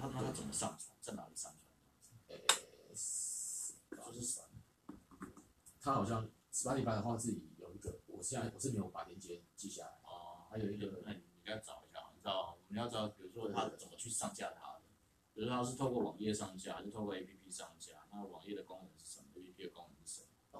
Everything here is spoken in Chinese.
他那他怎么上传？在哪里上传？呃，就是他好像 Spotify 的话自己有一个，我现在我是没有把链接记下来。哦，还有一个，那你应该找一下，你知道我们要知道，比如说他怎么去上架它的，比如说他是透过网页上架，还是透过 APP 上架？那网页的功能是什么？